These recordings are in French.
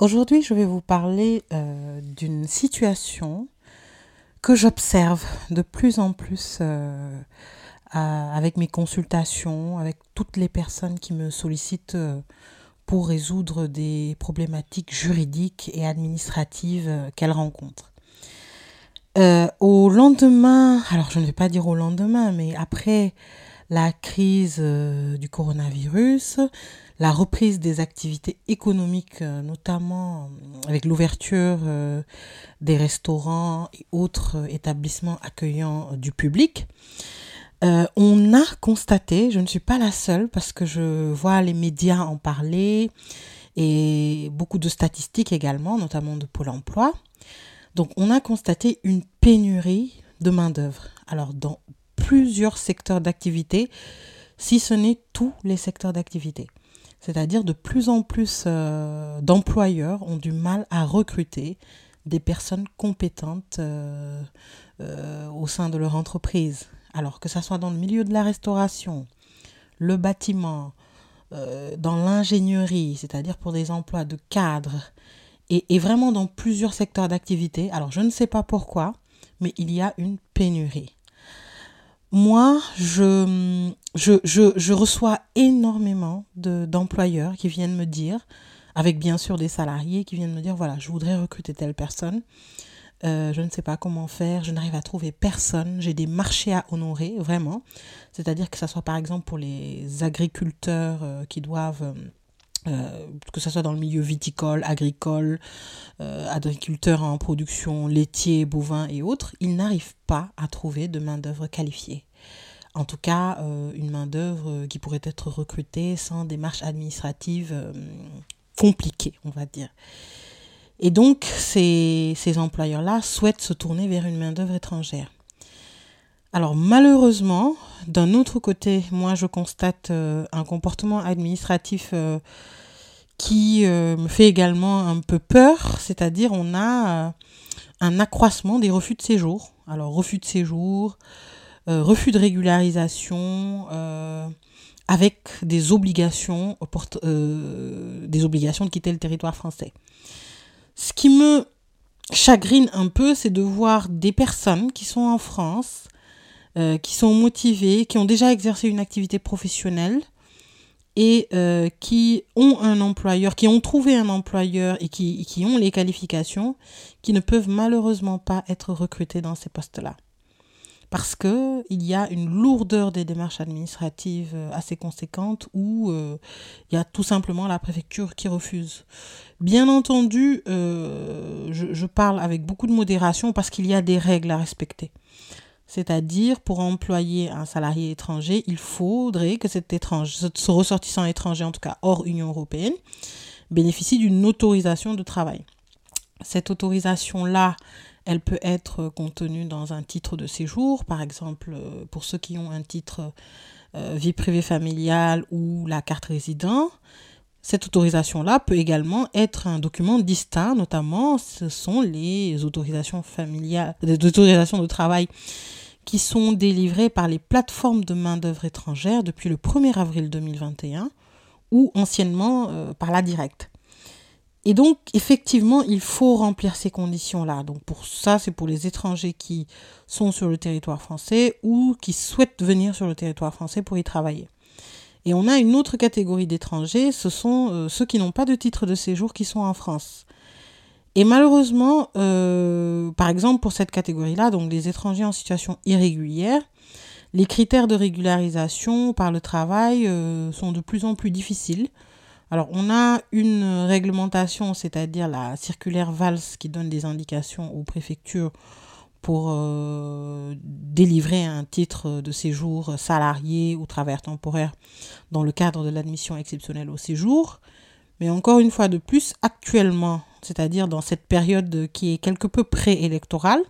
Aujourd'hui, je vais vous parler euh, d'une situation que j'observe de plus en plus euh, avec mes consultations, avec toutes les personnes qui me sollicitent euh, pour résoudre des problématiques juridiques et administratives qu'elles rencontrent. au lendemain, alors je ne vais pas dire au lendemain, mais après la crise du coronavirus, la reprise des activités économiques, euh, notamment euh, avec l'ouverture euh, des restaurants et autres établissements accueillant du public. on a constaté, je ne suis pas la seule parce que je vois les médias en parler et beaucoup de statistiques également, notamment de Pôle Emploi. Donc on a constaté une pénurie de main-d'œuvre. Alors dans plusieurs secteurs d'activité, si ce n'est tous les secteurs d'activité. C'est-à-dire de plus en plus euh, d'employeurs ont du mal à recruter des personnes compétentes euh, euh, au sein de leur entreprise. Alors que ce soit dans le milieu de la restauration, le bâtiment, dans l'ingénierie, c'est-à-dire pour des emplois de cadre, et, et vraiment dans plusieurs secteurs d'activité. Alors je ne sais pas pourquoi, mais il y a une pénurie moi, je, je, je, reçois énormément d'employeurs qui viennent me dire, avec bien sûr des salariés qui viennent me dire, voilà, je voudrais recruter telle personne, euh, je ne sais pas comment faire, je n'arrive à trouver personne, j'ai des marchés à honorer, vraiment. C'est-à-dire que ce soit par exemple pour les agriculteurs euh, qui doivent... Euh, que ce soit dans le milieu viticole, agricole, euh, agriculteur en production laitier, bovin et autres, ils n'arrivent pas à trouver de main-d'œuvre qualifiée. En tout cas, euh, une main-d'œuvre qui pourrait être recrutée sans démarches administratives compliquées, on va dire. Et donc, ces, employeurs-là souhaitent se tourner vers une main-d'œuvre étrangère. Alors malheureusement, d'un autre côté, moi je constate un comportement administratif qui euh, me fait également un peu peur, c'est-à-dire on a euh, un accroissement des refus de séjour. Alors refus de séjour, euh, refus de régularisation, avec des obligations, des obligations de quitter le territoire français. Ce qui me chagrine un peu, c'est de voir des personnes qui sont en France, qui sont motivées, qui ont déjà exercé une activité professionnelle, et euh, qui ont un employeur, qui ont trouvé un employeur et qui, qui ont les qualifications, qui ne peuvent malheureusement pas être recrutés dans ces postes-là. Parce qu'il y a une lourdeur des démarches administratives euh, assez conséquente où euh, il y a tout simplement la préfecture qui refuse. Bien entendu, je, je parle avec beaucoup de modération parce qu'il y a des règles à respecter. C'est-à-dire, pour employer un salarié étranger, il faudrait que cet étranger, ce ressortissant étranger, en tout cas hors Union européenne, bénéficie d'une autorisation de travail. Cette autorisation-là, elle peut être contenue dans un titre de séjour, par exemple euh, pour ceux qui ont un titre euh, vie privée familiale ou la carte résident. Cette autorisation-là peut également être un document distinct, notamment ce sont les autorisations familiales, les autorisations de travail qui sont délivrées par les plateformes de main-d'œuvre étrangère depuis le 1er avril 2021 ou anciennement euh, par la directe. Et donc, effectivement, il faut remplir ces conditions-là. Donc, pour ça, c'est pour les étrangers qui sont sur le territoire français ou qui souhaitent venir sur le territoire français pour y travailler. Et on a une autre catégorie d'étrangers, ce sont euh, ceux qui n'ont pas de titre de séjour qui sont en France. Et malheureusement, euh, par exemple, pour cette catégorie-là, donc les étrangers en situation irrégulière, les critères de régularisation par le travail euh, sont de plus en plus difficiles. Alors, on a une réglementation, c'est-à-dire la circulaire VALS qui donne des indications aux préfectures pour euh, délivrer un titre de séjour salarié ou travailleur temporaire dans le cadre de l'admission exceptionnelle au séjour. Mais encore une fois de plus, actuellement, c'est-à-dire dans cette période qui est quelque peu préélectorale,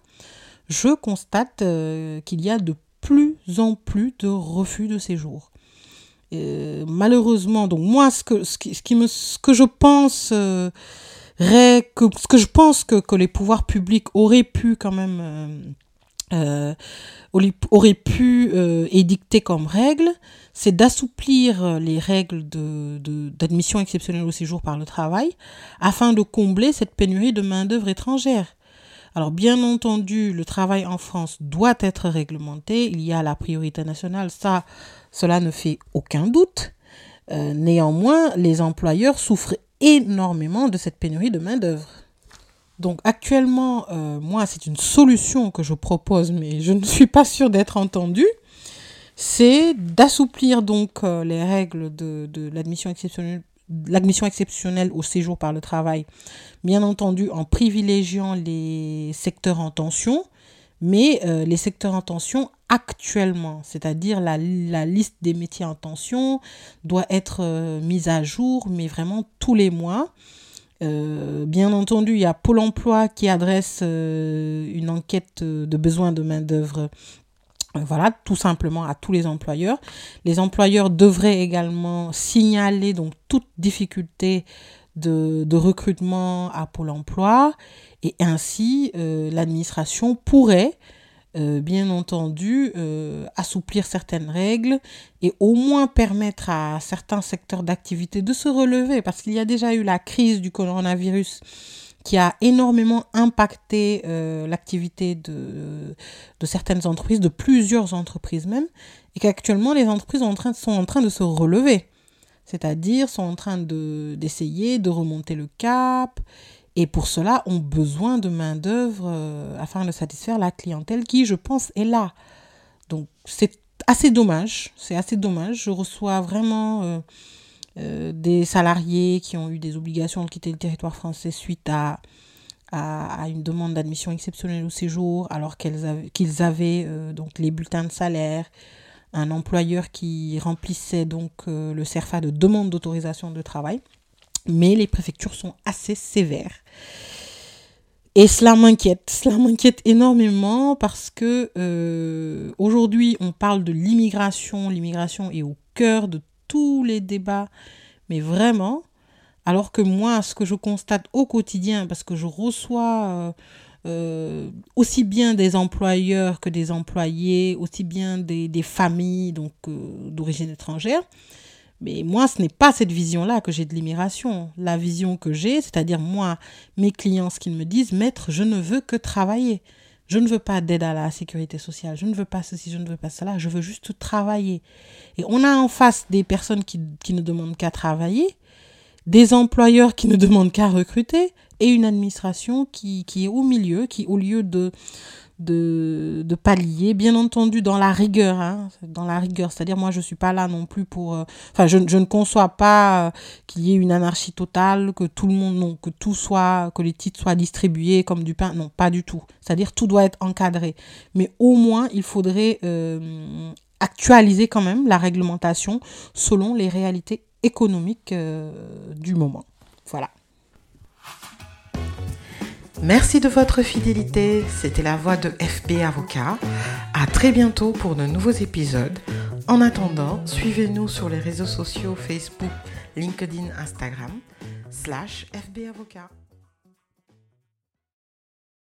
je constate euh, qu'il y a de plus en plus de refus de séjour. Euh, malheureusement, donc moi, ce que, ce qui, me, ce que je pense, euh, que, ce que je pense que, que, les pouvoirs publics auraient pu quand même, euh, auraient pu édicter comme règle, c'est d'assouplir les règles de, d'admission exceptionnelle au séjour par le travail afin de combler cette pénurie de main-d'œuvre étrangère. Alors bien entendu, le travail en France doit être réglementé, il y a la priorité nationale, ça, cela ne fait aucun doute. Euh, néanmoins, les employeurs souffrent énormément de cette pénurie de main-d'œuvre. Donc actuellement, euh, moi, c'est une solution que je propose, mais je ne suis pas sûre d'être entendue. C'est d'assouplir donc euh, les règles de, de l'admission exceptionnelle l'admission exceptionnelle au séjour par le travail, bien entendu en privilégiant les secteurs en tension, mais euh, les secteurs en tension actuellement, c'est-à-dire la, la, liste des métiers en tension doit être euh, mise à jour, mais vraiment tous les mois. Euh, bien entendu, il y a Pôle Emploi qui adresse une enquête de besoin de main-d'œuvre voilà, tout simplement à tous les employeurs. Les employeurs devraient également signaler donc toute difficulté de, recrutement à Pôle emploi et ainsi euh, l'administration pourrait euh, bien entendu euh, assouplir certaines règles et au moins permettre à certains secteurs d'activité de se relever parce qu'il y a déjà eu la crise du coronavirus qui a énormément impacté euh, l'activité de, de, certaines entreprises, de plusieurs entreprises même, et qu'actuellement les entreprises sont en, train, de se relever, c'est-à-dire sont en train d'essayer de, remonter le cap, et pour cela ont besoin de main-d'œuvre euh, afin de satisfaire la clientèle qui, je pense, est là. Donc c'est assez dommage, c'est assez dommage, je reçois vraiment... Euh, euh, des salariés qui ont eu des obligations de quitter le territoire français suite à, à, une demande d'admission exceptionnelle au séjour, alors qu'ils avaient, euh, donc les bulletins de salaire, un employeur qui remplissait donc euh, le CERFA de demande d'autorisation de travail. Mais les préfectures sont assez sévères. Et cela m'inquiète, cela m'inquiète énormément parce que aujourd'hui on parle de l'immigration, l'immigration est au cœur de tous les débats, mais vraiment, alors que moi, ce que je constate au quotidien, parce que je reçois euh, euh, aussi bien des employeurs que des employés, aussi bien des, familles donc euh, d'origine étrangère, mais moi, ce n'est pas cette vision-là que j'ai de l'immigration. La vision que j'ai, c'est-à-dire moi, mes clients, ce qu'ils me disent, maître, je ne veux que travailler. Je ne veux pas d'aide à la sécurité sociale, je ne veux pas ceci, je ne veux pas cela, je veux juste travailler. Et on a en face des personnes qui, ne demandent qu'à travailler, des employeurs qui ne demandent qu'à recruter, et une administration qui, qui est au milieu, qui au lieu de, de, de pallier, bien entendu dans la rigueur, hein, dans la rigueur, c'est-à-dire moi je suis pas là non plus pour, euh, enfin je, je, ne conçois pas euh, qu'il y ait une anarchie totale, que tout le monde, non, que tout soit, que les titres soient distribués comme du pain, non, pas du tout. C'est-à-dire tout doit être encadré, mais au moins il faudrait euh, actualiser quand même la réglementation selon les réalités économiques du moment. Voilà. Merci de votre fidélité. C'était la voix de FB Avocat. À très bientôt pour de nouveaux épisodes. En attendant, suivez-nous sur les réseaux sociaux Facebook, LinkedIn, Instagram, slash FB Avocat.